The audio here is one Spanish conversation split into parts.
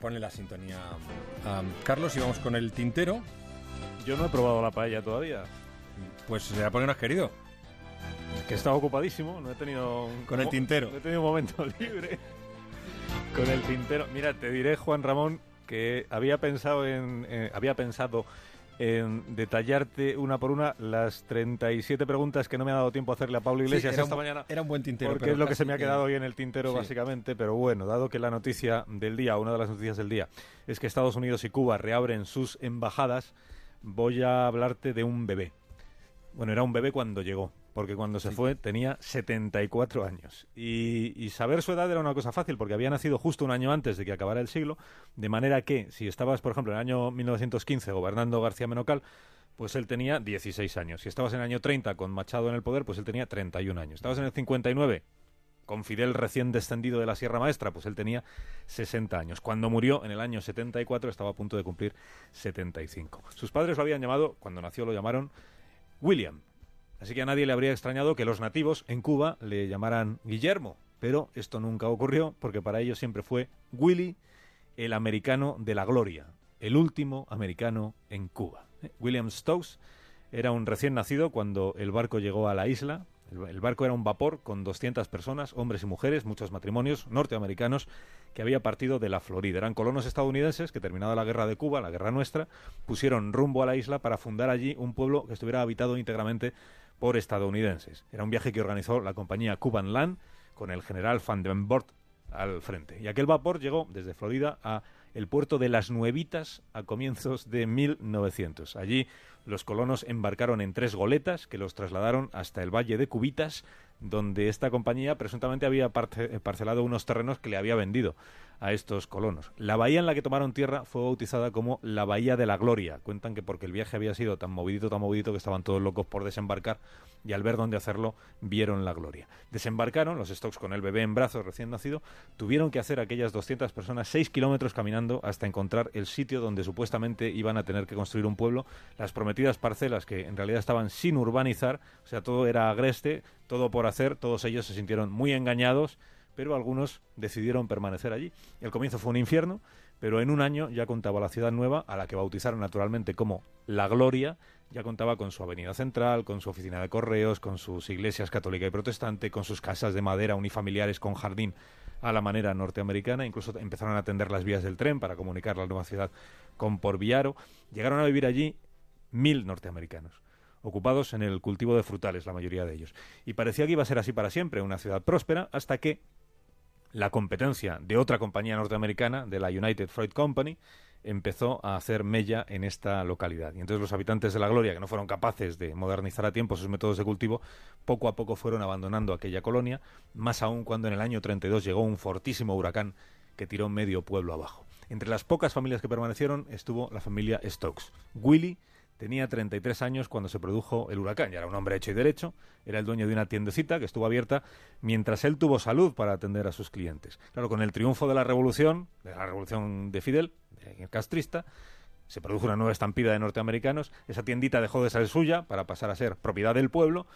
pone la sintonía Carlos y vamos con el tintero. Yo no he probado la paella todavía. Pues será porque no has querido. Que estaba ocupadísimo, no he tenido... con el tintero. No he tenido un momento libre. con el tintero. Mira, te diré, Juan Ramón, que había pensado en... Eh, había pensado en detallarte una por una las 37 preguntas que no me ha dado tiempo a hacerle a Pablo Iglesias esta mañana. Era un buen tintero. Porque es lo que se me ha quedado hoy en el tintero, básicamente. Pero bueno, dado que la noticia del día, una de las noticias del día, es que Estados Unidos y Cuba reabren sus embajadas, voy a hablarte de un bebé. Bueno, era un bebé cuando llegó, porque cuando se fue tenía 74 años. Y, saber su edad era una cosa fácil, porque había nacido justo un año antes de que acabara el siglo, de manera que si estabas, por ejemplo, en el año 1915 gobernando García Menocal, pues él tenía 16 años. Si estabas en el año 30 con Machado en el poder, pues él tenía 31 años. Estabas en el 59 con Fidel recién descendido de la Sierra Maestra, pues él tenía 60 años. Cuando murió en el año 74 estaba a punto de cumplir 75. Sus padres lo habían llamado, cuando nació lo llamaron William. Así que a nadie le habría extrañado que los nativos en Cuba le llamaran Guillermo, pero esto nunca ocurrió porque para ellos siempre fue Willy, el americano de la gloria, el último americano en Cuba. ¿eh? William Stokes era un recién nacido cuando el barco llegó a la isla, el, barco era un vapor con 200 personas, hombres y mujeres, muchos matrimonios norteamericanos, que había partido de la Florida. Eran colonos estadounidenses que, terminada la guerra de Cuba, la guerra nuestra, pusieron rumbo a la isla para fundar allí un pueblo que estuviera habitado íntegramente por estadounidenses. Era un viaje que organizó la compañía Cuban Land con el general Van den Bort al frente. Y aquel vapor llegó desde Florida a el puerto de Las Nuevitas a comienzos de 1900. Allí los colonos embarcaron en tres goletas que los trasladaron hasta el valle de Cubitas, donde esta compañía presuntamente había parcelado unos terrenos que le había vendido a estos colonos. La bahía en la que tomaron tierra fue bautizada como la Bahía de la Gloria. Cuentan que porque el viaje había sido tan movidito, tan movidito, que estaban todos locos por desembarcar y al ver dónde hacerlo, vieron la gloria. Desembarcaron, los Stokes con el bebé en brazos recién nacido, tuvieron que hacer aquellas 200 personas seis kilómetros caminando hasta encontrar el sitio donde supuestamente iban a tener que construir un pueblo, las prometidas parcelas que en realidad estaban sin urbanizar, o sea, todo era agreste, todo por hacer, todos ellos se sintieron muy engañados pero algunos decidieron permanecer allí. El comienzo fue un infierno, pero en un año ya contaba la ciudad nueva, a la que bautizaron naturalmente como La Gloria, ya contaba con su avenida central, con su oficina de correos, con sus iglesias católica y protestante, con sus casas de madera unifamiliares con jardín a la manera norteamericana, incluso empezaron a atender las vías del tren para comunicar la nueva ciudad con Porviaro. Llegaron a vivir allí mil norteamericanos ocupados en el cultivo de frutales, la mayoría de ellos. Y parecía que iba a ser así para siempre, una ciudad próspera, hasta que la competencia de otra compañía norteamericana, de la United Fruit Company, empezó a hacer mella en esta localidad. Y entonces los habitantes de la Gloria, que no fueron capaces de modernizar a tiempo sus métodos de cultivo, poco a poco fueron abandonando aquella colonia, más aún cuando en el año 32 llegó un fortísimo huracán que tiró medio pueblo abajo. Entre las pocas familias que permanecieron estuvo la familia Stokes. Willy Tenía 33 años cuando se produjo el huracán. Ya era un hombre hecho y derecho. Era el dueño de una tiendecita que estuvo abierta mientras él tuvo salud para atender a sus clientes. Claro, con el triunfo de la revolución, de la revolución de Fidel, el castrista, se produjo una nueva estampida de norteamericanos. Esa tiendita dejó de ser suya para pasar a ser propiedad del pueblo,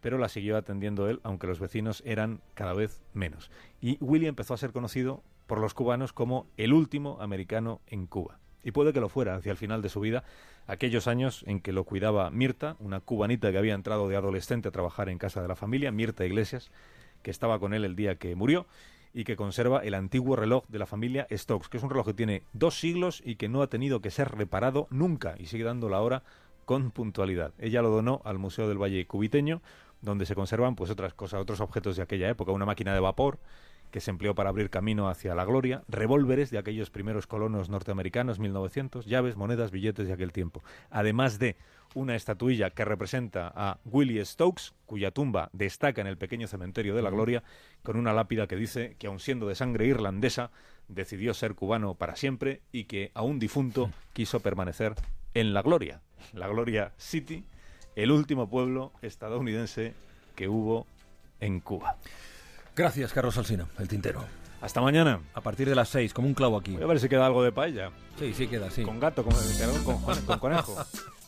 pero la siguió atendiendo él, aunque los vecinos eran cada vez menos. Y Willy empezó a ser conocido por los cubanos como el último americano en Cuba y puede que lo fuera hacia el final de su vida, aquellos años en que lo cuidaba Mirta, una cubanita que había entrado de adolescente a trabajar en casa de la familia, Mirta Iglesias, que estaba con él el día que murió y que conserva el antiguo reloj de la familia Stokes, que es un reloj que tiene dos siglos y que no ha tenido que ser reparado nunca y sigue dando la hora con puntualidad. Ella lo donó al Museo del Valle Cubiteño, donde se conservan pues otras cosas, otros objetos de aquella época, una máquina de vapor, que se empleó para abrir camino hacia la gloria, revólveres de aquellos primeros colonos norteamericanos, 1900, llaves, monedas, billetes de aquel tiempo. Además de una estatuilla que representa a Willie Stokes, cuya tumba destaca en el pequeño cementerio de la Gloria, con una lápida que dice que, aun siendo de sangre irlandesa, decidió ser cubano para siempre y que, aún difunto, quiso permanecer en la Gloria, la Gloria City, el último pueblo estadounidense que hubo en Cuba. Gracias, Carlos Alsina, el tintero. Hasta mañana. A partir de las seis, como un clavo aquí. Voy a ver si queda algo de paella. Sí, sí queda, sí. Con gato, con, con, con conejo.